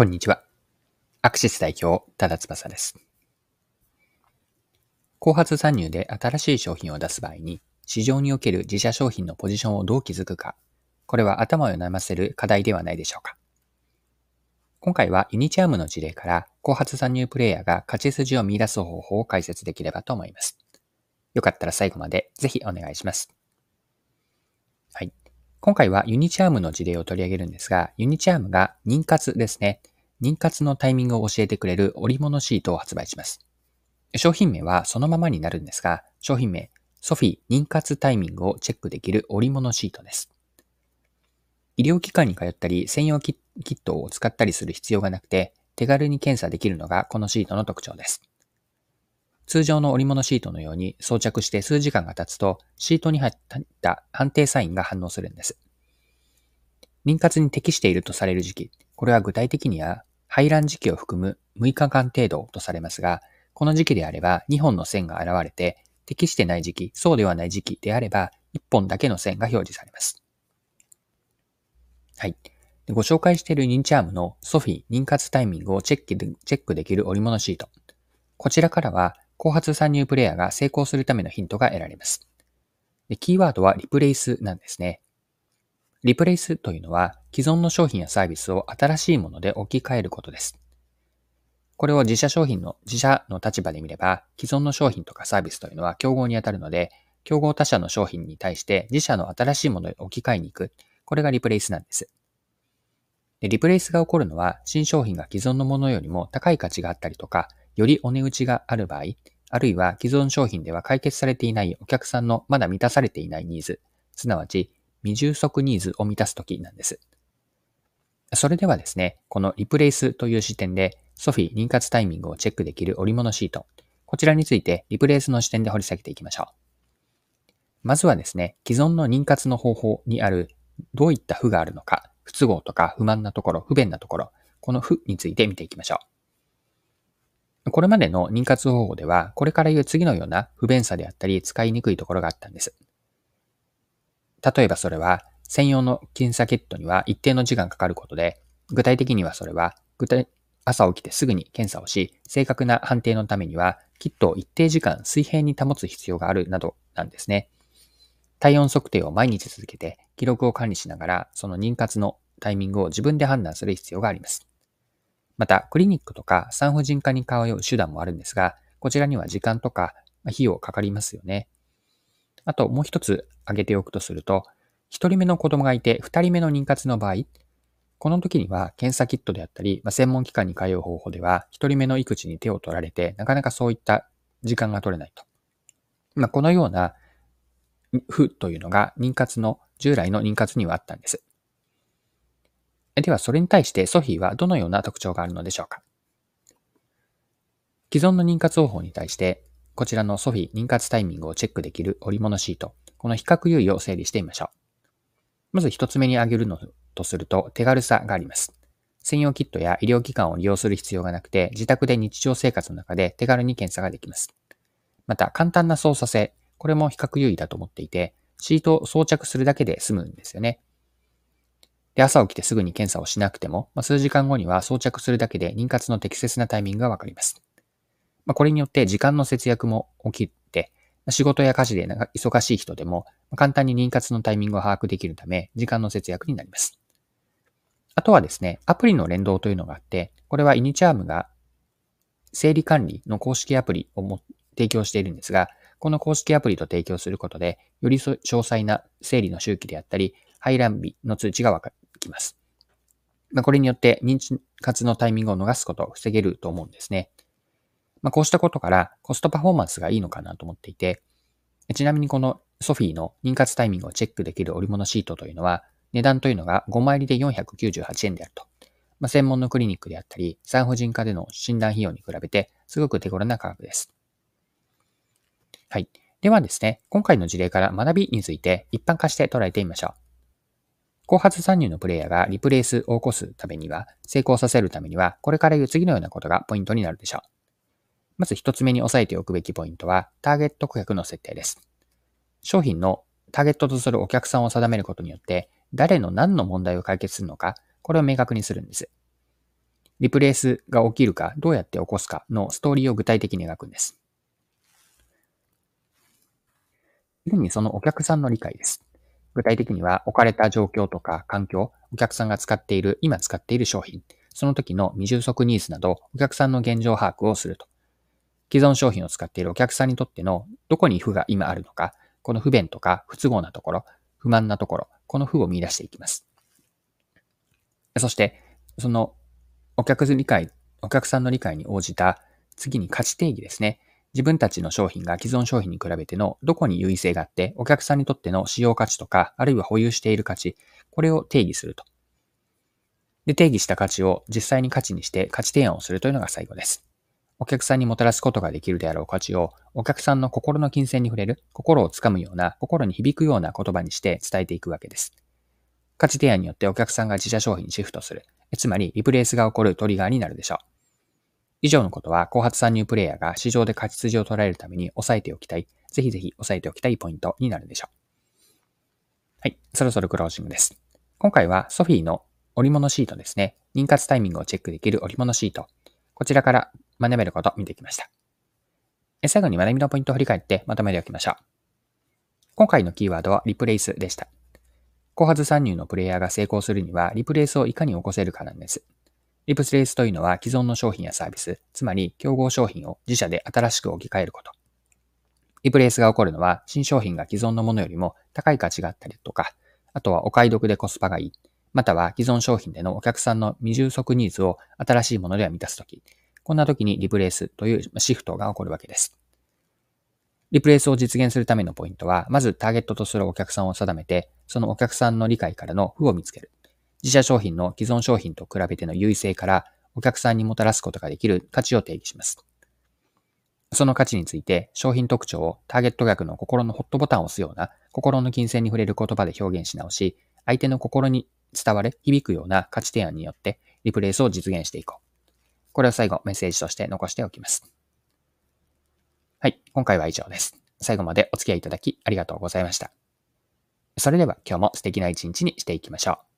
こんにちは。アクシス代表、多田翼です。後発参入で新しい商品を出す場合に、市場における自社商品のポジションをどう築くか、これは頭を悩ませる課題ではないでしょうか。今回はユニチアームの事例から後発参入プレイヤーが勝ち筋を見出す方法を解説できればと思います。よかったら最後までぜひお願いします。はい。今回はユニチアームの事例を取り上げるんですが、ユニチアームが妊活ですね。妊活のタイミングを教えてくれる織物シートを発売します。商品名はそのままになるんですが、商品名、ソフィー妊活タイミングをチェックできる織物シートです。医療機関に通ったり、専用キットを使ったりする必要がなくて、手軽に検査できるのがこのシートの特徴です。通常の織物シートのように装着して数時間が経つと、シートに入った判定サインが反応するんです。妊活に適しているとされる時期、これは具体的には排卵時期を含む6日間程度とされますが、この時期であれば2本の線が現れて、適してない時期、そうではない時期であれば1本だけの線が表示されます。はい。ご紹介している認知アームのソフィー妊活タイミングをチェックでチェックできる織物シート。こちらからは後発参入プレイヤーが成功するためのヒントが得られます。でキーワードはリプレイスなんですね。リプレイスというのは既存の商品やサービスを新しいもので置き換えることです。これを自社商品の自社の立場で見れば、既存の商品とかサービスというのは競合にあたるので、競合他社の商品に対して自社の新しいものに置き換えに行く。これがリプレイスなんです。でリプレイスが起こるのは、新商品が既存のものよりも高い価値があったりとか、よりお値打ちがある場合、あるいは既存商品では解決されていないお客さんのまだ満たされていないニーズ、すなわち未充足ニーズを満たすときなんです。それではですね、このリプレイスという視点で、ソフィー妊活タイミングをチェックできる織物シート、こちらについてリプレイスの視点で掘り下げていきましょう。まずはですね、既存の妊活の方法にあるどういった負があるのか、不都合とか不満なところ、不便なところ、この負について見ていきましょう。これまでの妊活方法では、これから言う次のような不便さであったり、使いにくいところがあったんです。例えばそれは、専用の検査キットには一定の時間かかることで、具体的にはそれは、具体朝起きてすぐに検査をし、正確な判定のためには、キットを一定時間水平に保つ必要があるなどなんですね。体温測定を毎日続けて、記録を管理しながら、その妊活のタイミングを自分で判断する必要があります。また、クリニックとか産婦人科に通う手段もあるんですが、こちらには時間とか費用かかりますよね。あと、もう一つ挙げておくとすると、一人目の子供がいて、二人目の妊活の場合、この時には検査キットであったり、まあ、専門機関に通う方法では、一人目の育児に手を取られて、なかなかそういった時間が取れないと。まあ、このような負というのが妊活の、従来の妊活にはあったんです。では、それに対してソフィーはどのような特徴があるのでしょうか既存の妊活方法に対して、こちらのソフィ妊活タイミングをチェックできる織物シート、この比較優位を整理してみましょう。まず一つ目に挙げるのとすると手軽さがあります。専用キットや医療機関を利用する必要がなくて、自宅で日常生活の中で手軽に検査ができます。また、簡単な操作性、これも比較優位だと思っていて、シートを装着するだけで済むんですよね。で、朝起きてすぐに検査をしなくても、まあ、数時間後には装着するだけで妊活の適切なタイミングがわかります。まあ、これによって時間の節約も起きて、仕事や家事で忙しい人でも簡単に妊活のタイミングを把握できるため、時間の節約になります。あとはですね、アプリの連動というのがあって、これはイニチアームが整理管理の公式アプリをも提供しているんですが、この公式アプリと提供することで、より詳細な整理の周期であったり、排卵日の通知がわかきます。まあ、これによって認活のタイミングを逃すことを防げると思うんですね。まあ、こうしたことからコストパフォーマンスがいいのかなと思っていて、ちなみにこのソフィーの妊活タイミングをチェックできる織物シートというのは、値段というのが5枚入りで498円であると。まあ、専門のクリニックであったり、産婦人科での診断費用に比べて、すごく手頃な価格です。はい。ではですね、今回の事例から学びについて一般化して捉えてみましょう。後発参入のプレイヤーがリプレイスを起こすためには、成功させるためには、これから言う次のようなことがポイントになるでしょう。まず一つ目に押さえておくべきポイントは、ターゲット顧客の設定です。商品のターゲットとするお客さんを定めることによって、誰の何の問題を解決するのか、これを明確にするんです。リプレイスが起きるか、どうやって起こすかのストーリーを具体的に描くんです。次にそのお客さんの理解です。具体的には置かれた状況とか環境、お客さんが使っている、今使っている商品、その時の未充足ニーズなど、お客さんの現状把握をすると。既存商品を使っているお客さんにとってのどこに負が今あるのか、この不便とか不都合なところ、不満なところ、この負を見出していきます。そして、そのお客理解、お客さんの理解に応じた次に価値定義ですね。自分たちの商品が既存商品に比べてのどこに優位性があって、お客さんにとっての使用価値とか、あるいは保有している価値、これを定義すると。で、定義した価値を実際に価値にして価値提案をするというのが最後です。お客さんにもたらすことができるであろう価値を、お客さんの心の金銭に触れる、心をつかむような、心に響くような言葉にして伝えていくわけです。価値提案によってお客さんが自社商品にシフトする。つまり、リプレイスが起こるトリガーになるでしょう。以上のことは、後発参入プレイヤーが市場で価値筋を捉えるために押さえておきたい、ぜひぜひ押さえておきたいポイントになるでしょう。はい、そろそろクロージングです。今回はソフィーの織物シートですね。妊活タイミングをチェックできる織物シート。こちらから学べることを見てきました。最後に学びのポイントを振り返ってまとめておきましょう。今回のキーワードはリプレイスでした。後発参入のプレイヤーが成功するには、リプレイスをいかに起こせるかなんです。リプレイスというのは既存の商品やサービス、つまり競合商品を自社で新しく置き換えること。リプレイスが起こるのは、新商品が既存のものよりも高い価値があったりとか、あとはお買い得でコスパがいい、または既存商品でのお客さんの未充足ニーズを新しいものでは満たすとき、こんな時にリプレイスというシフトが起こるわけです。リプレイスを実現するためのポイントは、まずターゲットとするお客さんを定めて、そのお客さんの理解からの負を見つける。自社商品の既存商品と比べての優位性から、お客さんにもたらすことができる価値を定義します。その価値について、商品特徴をターゲット客の心のホットボタンを押すような、心の金銭に触れる言葉で表現し直し、相手の心に伝わる、響くような価値提案によって、リプレイスを実現していこう。これを最後メッセージとして残しておきます。はい、今回は以上です。最後までお付き合いいただきありがとうございました。それでは今日も素敵な一日にしていきましょう。